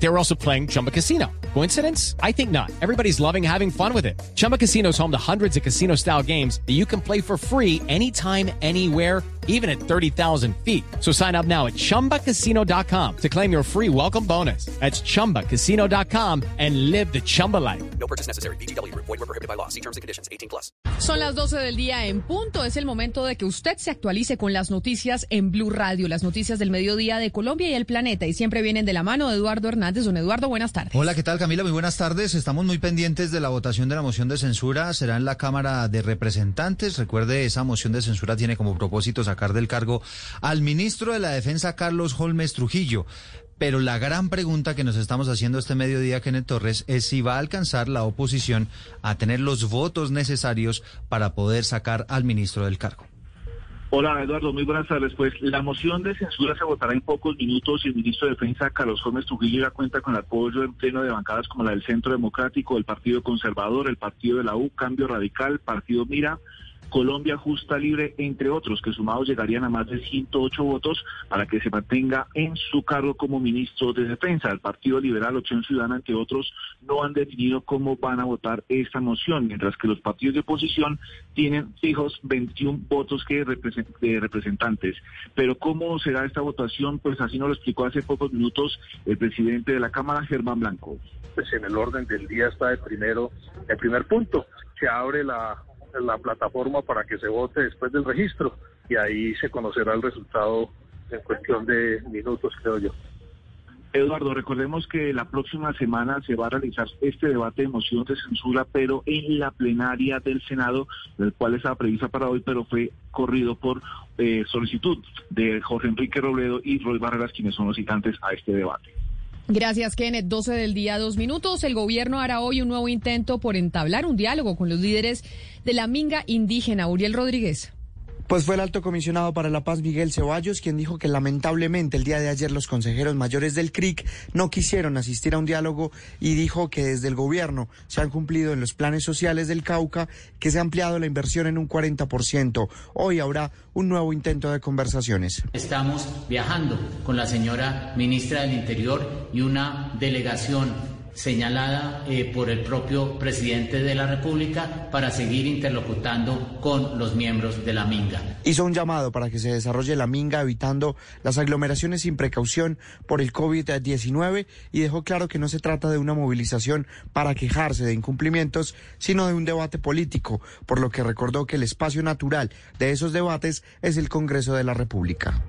They were also playing Chumba Casino. Coincidence? I think not. Everybody's loving having fun with it. Chumba Casino is home to hundreds of casino style games that you can play for free anytime, anywhere, even at 30,000 feet. So sign up now at chumbacasino.com to claim your free welcome bonus. That's chumbacasino.com and live the Chumba life. No purchase necessary. BGW. Void were prohibited by law. See terms and conditions. 18 plus. Son las 12 del día en punto. Es el momento de que usted se actualice con las noticias en Blue Radio, las noticias del mediodía de Colombia y el planeta. Y siempre vienen de la mano de Eduardo Hernández. Don Eduardo, buenas tardes. Hola, ¿qué tal Camila? Muy buenas tardes. Estamos muy pendientes de la votación de la moción de censura. Será en la Cámara de Representantes. Recuerde, esa moción de censura tiene como propósito sacar del cargo al ministro de la Defensa, Carlos Holmes Trujillo. Pero la gran pregunta que nos estamos haciendo este mediodía, Kenneth Torres, es si va a alcanzar la oposición a tener los votos necesarios para poder sacar al ministro del cargo. Hola Eduardo, muy buenas tardes. Pues la moción de censura se votará en pocos minutos y el ministro de Defensa, Carlos Gómez Trujillo, ya cuenta con el apoyo en pleno de bancadas como la del Centro Democrático, el Partido Conservador, el Partido de la U, Cambio Radical, Partido Mira, Colombia Justa Libre, entre otros, que sumados llegarían a más de 108 votos para que se mantenga en su cargo como ministro de Defensa. El Partido Liberal, Opción Ciudadana, entre otros, no han definido cómo van a votar esta moción, mientras que los partidos de oposición tienen fijos 21 votos que de representantes. Pero ¿cómo será esta votación? Pues así nos lo explicó hace pocos minutos el presidente de la Cámara, Germán Blanco. Pues en el orden del día está el primero, el primer punto. Se abre la la plataforma para que se vote después del registro y ahí se conocerá el resultado en cuestión de minutos, creo yo. Eduardo, recordemos que la próxima semana se va a realizar este debate de moción de censura, pero en la plenaria del Senado, el cual estaba prevista para hoy, pero fue corrido por eh, solicitud de Jorge Enrique Robledo y Roy Barreras, quienes son los citantes a este debate. Gracias, Kenneth. 12 del día, dos minutos. El gobierno hará hoy un nuevo intento por entablar un diálogo con los líderes de la minga indígena. Uriel Rodríguez. Pues fue el alto comisionado para la paz Miguel Ceballos quien dijo que lamentablemente el día de ayer los consejeros mayores del CRIC no quisieron asistir a un diálogo y dijo que desde el gobierno se han cumplido en los planes sociales del Cauca que se ha ampliado la inversión en un 40%. Hoy habrá un nuevo intento de conversaciones. Estamos viajando con la señora ministra del Interior y una delegación señalada eh, por el propio presidente de la República para seguir interlocutando con los miembros de la Minga. Hizo un llamado para que se desarrolle la Minga evitando las aglomeraciones sin precaución por el COVID-19 y dejó claro que no se trata de una movilización para quejarse de incumplimientos, sino de un debate político, por lo que recordó que el espacio natural de esos debates es el Congreso de la República.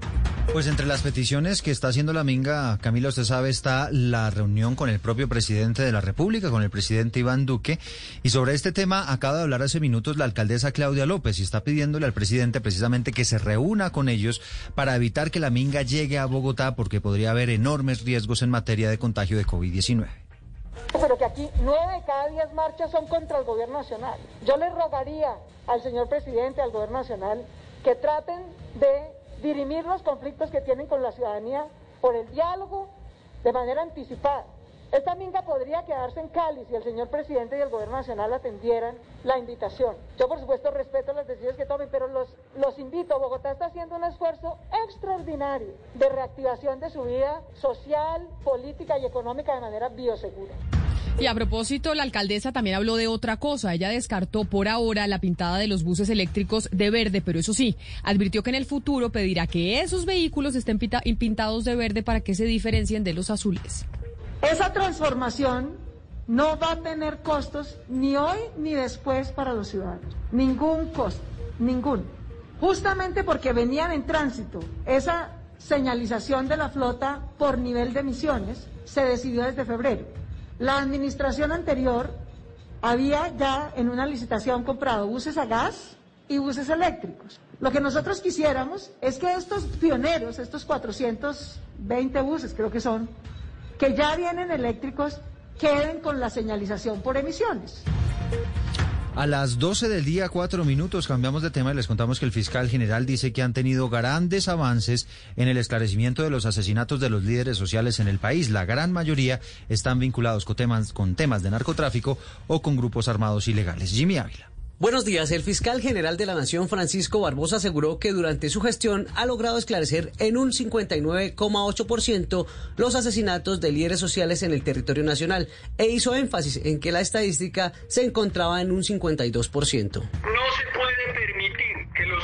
Pues entre las peticiones que está haciendo la Minga, Camila, usted sabe, está la reunión con el propio presidente de la República, con el presidente Iván Duque. Y sobre este tema acaba de hablar hace minutos la alcaldesa Claudia López y está pidiéndole al presidente precisamente que se reúna con ellos para evitar que la Minga llegue a Bogotá porque podría haber enormes riesgos en materia de contagio de COVID-19 pero que aquí nueve de cada diez marchas son contra el gobierno nacional. Yo le rogaría al señor presidente, al gobierno nacional, que traten de dirimir los conflictos que tienen con la ciudadanía por el diálogo de manera anticipada. Esta minga podría quedarse en Cali si el señor presidente y el gobierno nacional atendieran la invitación. Yo, por supuesto, respeto las decisiones que tomen, pero los, los invito. Bogotá está haciendo un esfuerzo extraordinario de reactivación de su vida social, política y económica de manera biosegura. Y a propósito, la alcaldesa también habló de otra cosa. Ella descartó por ahora la pintada de los buses eléctricos de verde, pero eso sí, advirtió que en el futuro pedirá que esos vehículos estén pintados de verde para que se diferencien de los azules. Esa transformación no va a tener costos ni hoy ni después para los ciudadanos. Ningún costo, ningún. Justamente porque venían en tránsito esa señalización de la flota por nivel de emisiones, se decidió desde febrero. La administración anterior había ya en una licitación comprado buses a gas y buses eléctricos. Lo que nosotros quisiéramos es que estos pioneros, estos 420 buses creo que son, que ya vienen eléctricos, queden con la señalización por emisiones. A las 12 del día, cuatro minutos, cambiamos de tema y les contamos que el fiscal general dice que han tenido grandes avances en el esclarecimiento de los asesinatos de los líderes sociales en el país. La gran mayoría están vinculados con temas, con temas de narcotráfico o con grupos armados ilegales. Jimmy Ávila. Buenos días. El fiscal general de la Nación, Francisco Barbosa, aseguró que durante su gestión ha logrado esclarecer en un 59,8% los asesinatos de líderes sociales en el territorio nacional e hizo énfasis en que la estadística se encontraba en un 52%. No se puede permitir que los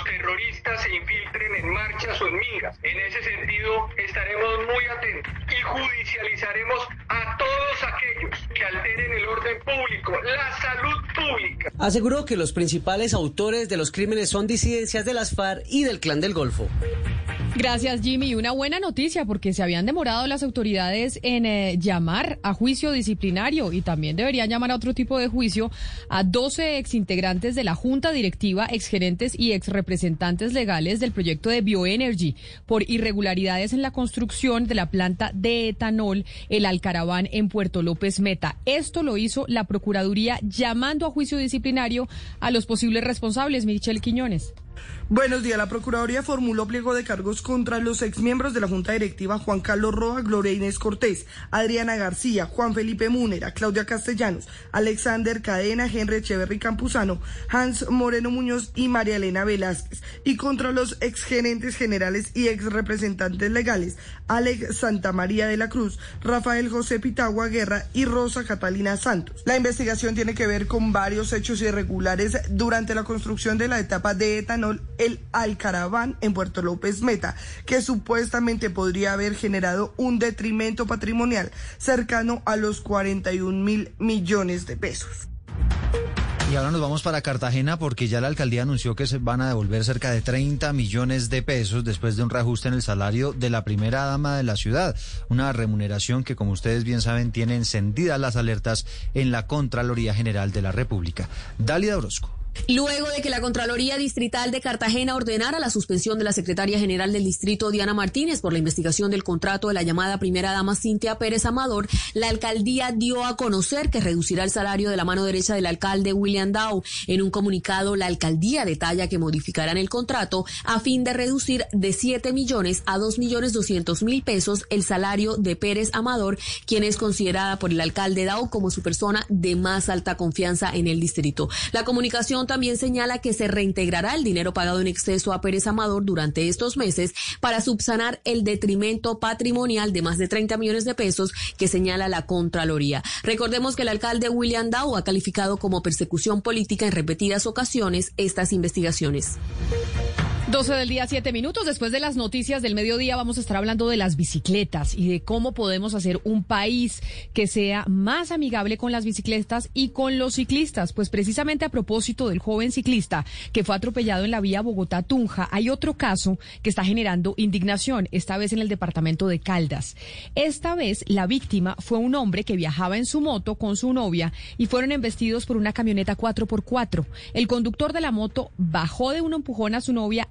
terroristas se infiltren en marchas o en migas. En ese sentido, estaremos muy atentos y judicializaremos a todos aquellos que alteren el orden público, la salud pública. Aseguró que los principales autores de los crímenes son disidencias de las FARC y del Clan del Golfo. Gracias, Jimmy. Una buena noticia porque se habían demorado las autoridades en eh, llamar a juicio disciplinario y también deberían llamar a otro tipo de juicio a 12 exintegrantes de la Junta Directiva, exgerentes y exrepresentantes legales del proyecto de Bioenergy por irregularidades en la construcción de la planta de etanol El Alcaraván en Puerto López Meta. Esto lo hizo la Procuraduría llamando a juicio disciplinario a los posibles responsables, Michelle Quiñones. Buenos días. La Procuraduría formuló pliego de cargos contra los exmiembros de la Junta Directiva Juan Carlos Roja, Gloria Inés Cortés, Adriana García, Juan Felipe Múnera, Claudia Castellanos, Alexander Cadena, Henry Echeverry Campuzano, Hans Moreno Muñoz y María Elena Velázquez. Y contra los exgerentes generales y exrepresentantes legales, Alex Santa María de la Cruz, Rafael José Pitagua Guerra y Rosa Catalina Santos. La investigación tiene que ver con varios hechos irregulares durante la construcción de la etapa de el Alcaraván en Puerto López Meta, que supuestamente podría haber generado un detrimento patrimonial cercano a los 41 mil millones de pesos. Y ahora nos vamos para Cartagena porque ya la alcaldía anunció que se van a devolver cerca de 30 millones de pesos después de un reajuste en el salario de la primera dama de la ciudad. Una remuneración que, como ustedes bien saben, tiene encendidas las alertas en la Contraloría General de la República. Dalia Orozco. Luego de que la Contraloría Distrital de Cartagena ordenara la suspensión de la secretaria general del distrito, Diana Martínez, por la investigación del contrato de la llamada primera dama Cintia Pérez Amador, la alcaldía dio a conocer que reducirá el salario de la mano derecha del alcalde William Dow. En un comunicado, la alcaldía detalla que modificarán el contrato a fin de reducir de 7 millones a 2 millones 200 mil pesos el salario de Pérez Amador, quien es considerada por el alcalde Dow como su persona de más alta confianza en el distrito. La comunicación también señala que se reintegrará el dinero pagado en exceso a Pérez Amador durante estos meses para subsanar el detrimento patrimonial de más de 30 millones de pesos que señala la Contraloría. Recordemos que el alcalde William Dow ha calificado como persecución política en repetidas ocasiones estas investigaciones. 12 del día, 7 minutos. Después de las noticias del mediodía vamos a estar hablando de las bicicletas y de cómo podemos hacer un país que sea más amigable con las bicicletas y con los ciclistas. Pues precisamente a propósito del joven ciclista que fue atropellado en la vía Bogotá-Tunja, hay otro caso que está generando indignación, esta vez en el departamento de Caldas. Esta vez la víctima fue un hombre que viajaba en su moto con su novia y fueron embestidos por una camioneta 4x4. El conductor de la moto bajó de un empujón a su novia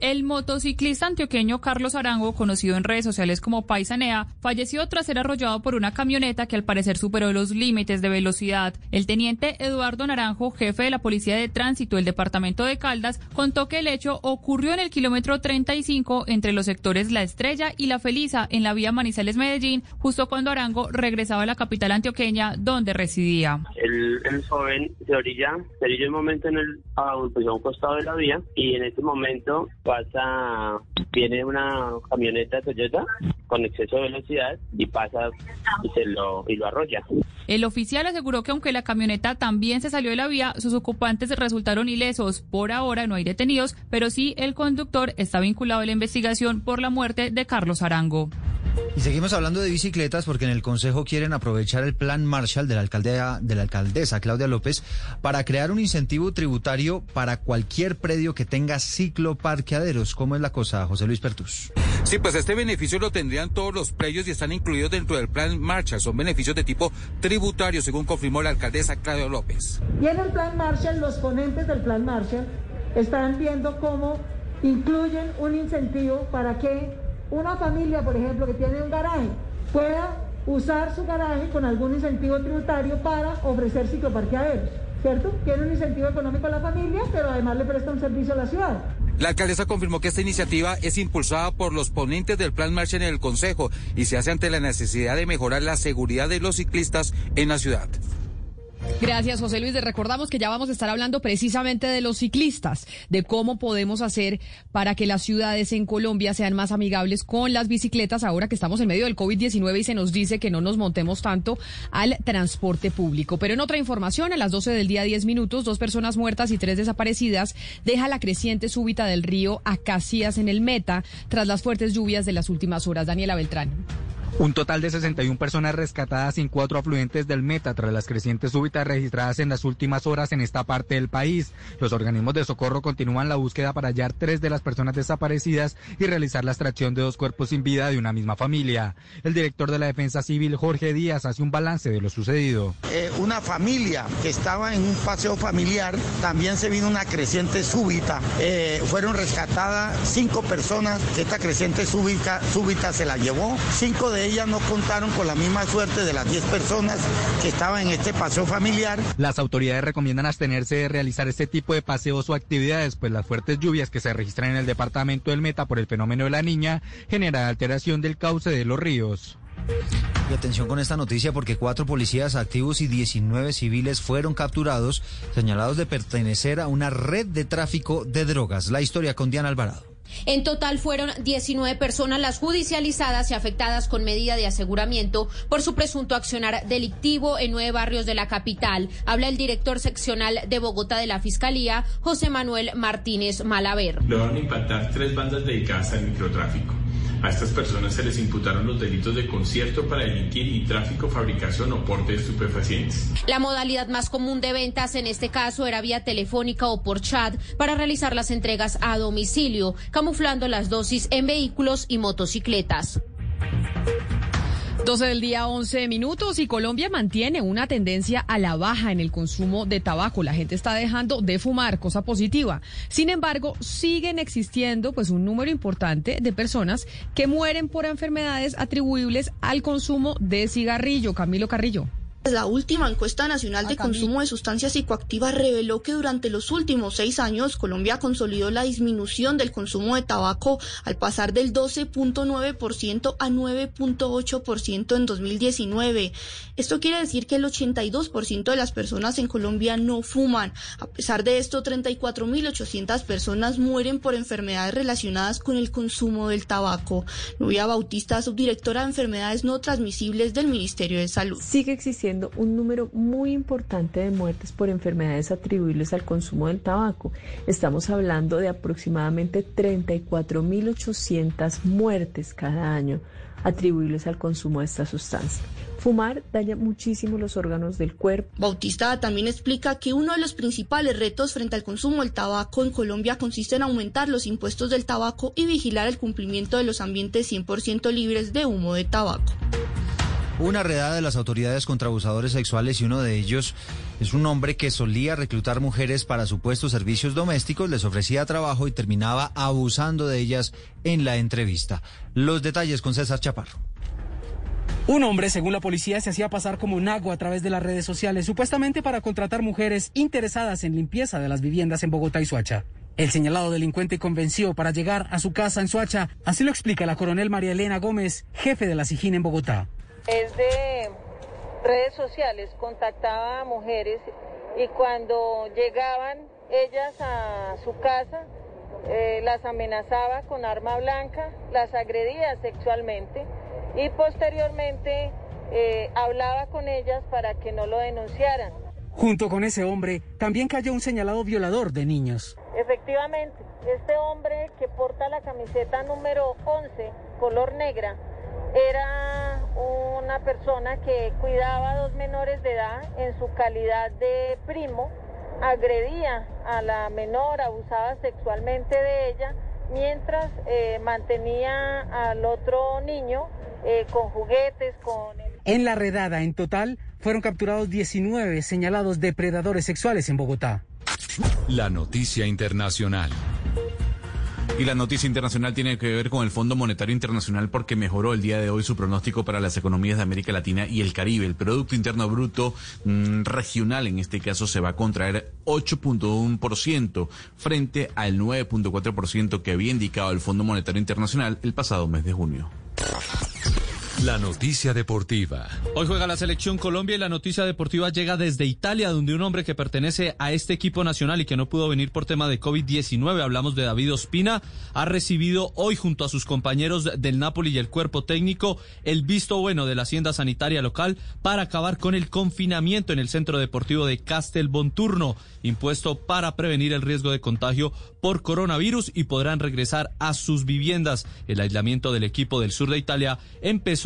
El motociclista antioqueño Carlos Arango, conocido en redes sociales como Paisanea, falleció tras ser arrollado por una camioneta que al parecer superó los límites de velocidad. El teniente Eduardo Naranjo, jefe de la Policía de Tránsito del Departamento de Caldas, contó que el hecho ocurrió en el kilómetro 35 entre los sectores La Estrella y La Felisa en la vía Manizales-Medellín, justo cuando Arango regresaba a la capital antioqueña donde residía. El, joven se orilla, se orilla un momento en el, a, pues a un costado de la vía y en ese momento pasa, viene una camioneta Toyota con exceso de velocidad y pasa y se lo, y lo arrolla. El oficial aseguró que aunque la camioneta también se salió de la vía, sus ocupantes resultaron ilesos. Por ahora no hay detenidos, pero sí el conductor está vinculado a la investigación por la muerte de Carlos Arango. Y seguimos hablando de bicicletas porque en el Consejo quieren aprovechar el plan Marshall de la, alcaldía, de la alcaldesa Claudia López para crear un incentivo tributario para cualquier predio que tenga cicloparqueaderos. ¿Cómo es la cosa, José Luis Pertus? Sí, pues este beneficio lo tendrían todos los predios y están incluidos dentro del plan Marshall. Son beneficios de tipo tributario, según confirmó la alcaldesa Claudia López. Y en el plan Marshall, los ponentes del plan Marshall están viendo cómo incluyen un incentivo para que una familia, por ejemplo, que tiene un garaje, pueda usar su garaje con algún incentivo tributario para ofrecer cicloparqueaderos. ¿Cierto? Tiene un incentivo económico a la familia, pero además le presta un servicio a la ciudad. La alcaldesa confirmó que esta iniciativa es impulsada por los ponentes del Plan Marcha en el Consejo y se hace ante la necesidad de mejorar la seguridad de los ciclistas en la ciudad. Gracias, José Luis. Le recordamos que ya vamos a estar hablando precisamente de los ciclistas, de cómo podemos hacer para que las ciudades en Colombia sean más amigables con las bicicletas ahora que estamos en medio del COVID-19 y se nos dice que no nos montemos tanto al transporte público. Pero en otra información, a las 12 del día 10 minutos, dos personas muertas y tres desaparecidas deja la creciente súbita del río Acacias en el Meta tras las fuertes lluvias de las últimas horas. Daniela Beltrán. Un total de 61 personas rescatadas en cuatro afluentes del Meta tras las crecientes súbitas registradas en las últimas horas en esta parte del país. Los organismos de socorro continúan la búsqueda para hallar tres de las personas desaparecidas y realizar la extracción de dos cuerpos sin vida de una misma familia. El director de la Defensa Civil, Jorge Díaz, hace un balance de lo sucedido. Eh, una familia que estaba en un paseo familiar, también se vino una creciente súbita. Eh, fueron rescatadas cinco personas, esta creciente súbita, súbita se la llevó, cinco de ellas no contaron con la misma suerte de las 10 personas que estaban en este paseo familiar. Las autoridades recomiendan abstenerse de realizar este tipo de paseos o actividades, pues las fuertes lluvias que se registran en el departamento del Meta por el fenómeno de la niña generan alteración del cauce de los ríos. Y atención con esta noticia porque cuatro policías activos y 19 civiles fueron capturados señalados de pertenecer a una red de tráfico de drogas. La historia con Diana Alvarado. En total fueron 19 personas las judicializadas y afectadas con medida de aseguramiento por su presunto accionar delictivo en nueve barrios de la capital. Habla el director seccional de Bogotá de la Fiscalía, José Manuel Martínez Malaver. Lograron impactar tres bandas dedicadas al microtráfico. A estas personas se les imputaron los delitos de concierto para delinquir y tráfico, fabricación o porte de estupefacientes. La modalidad más común de ventas en este caso era vía telefónica o por chat para realizar las entregas a domicilio, camuflando las dosis en vehículos y motocicletas. 12 del día, 11 minutos y Colombia mantiene una tendencia a la baja en el consumo de tabaco. La gente está dejando de fumar, cosa positiva. Sin embargo, siguen existiendo pues un número importante de personas que mueren por enfermedades atribuibles al consumo de cigarrillo. Camilo Carrillo. La última encuesta nacional de consumo de sustancias psicoactivas reveló que durante los últimos seis años Colombia consolidó la disminución del consumo de tabaco al pasar del 12.9% a 9.8% en 2019. Esto quiere decir que el 82% de las personas en Colombia no fuman. A pesar de esto, 34.800 personas mueren por enfermedades relacionadas con el consumo del tabaco. Nubia Bautista, subdirectora de enfermedades no transmisibles del Ministerio de Salud. Sigue existiendo un número muy importante de muertes por enfermedades atribuibles al consumo del tabaco. Estamos hablando de aproximadamente 34.800 muertes cada año atribuibles al consumo de esta sustancia. Fumar daña muchísimo los órganos del cuerpo. Bautista también explica que uno de los principales retos frente al consumo del tabaco en Colombia consiste en aumentar los impuestos del tabaco y vigilar el cumplimiento de los ambientes 100% libres de humo de tabaco. Una redada de las autoridades contra abusadores sexuales y uno de ellos es un hombre que solía reclutar mujeres para supuestos servicios domésticos, les ofrecía trabajo y terminaba abusando de ellas en la entrevista. Los detalles con César Chaparro. Un hombre, según la policía, se hacía pasar como nago a través de las redes sociales, supuestamente para contratar mujeres interesadas en limpieza de las viviendas en Bogotá y Suacha. El señalado delincuente convenció para llegar a su casa en Suacha, así lo explica la coronel María Elena Gómez, jefe de la SIGIN en Bogotá es de redes sociales, contactaba a mujeres y cuando llegaban ellas a su casa, eh, las amenazaba con arma blanca, las agredía sexualmente y posteriormente eh, hablaba con ellas para que no lo denunciaran. Junto con ese hombre también cayó un señalado violador de niños. Efectivamente, este hombre que porta la camiseta número 11, color negra, era una persona que cuidaba a dos menores de edad en su calidad de primo, agredía a la menor, abusaba sexualmente de ella mientras eh, mantenía al otro niño eh, con juguetes, con... En la redada, en total, fueron capturados 19 señalados depredadores sexuales en Bogotá. La noticia internacional. Y la noticia internacional tiene que ver con el Fondo Monetario Internacional porque mejoró el día de hoy su pronóstico para las economías de América Latina y el Caribe. El Producto Interno Bruto mm, regional en este caso se va a contraer 8.1% frente al 9.4% que había indicado el Fondo Monetario Internacional el pasado mes de junio. La noticia deportiva. Hoy juega la selección Colombia y la noticia deportiva llega desde Italia, donde un hombre que pertenece a este equipo nacional y que no pudo venir por tema de COVID-19, hablamos de David Ospina, ha recibido hoy junto a sus compañeros del Napoli y el cuerpo técnico el visto bueno de la hacienda sanitaria local para acabar con el confinamiento en el centro deportivo de Castelbonturno, impuesto para prevenir el riesgo de contagio por coronavirus y podrán regresar a sus viviendas. El aislamiento del equipo del sur de Italia empezó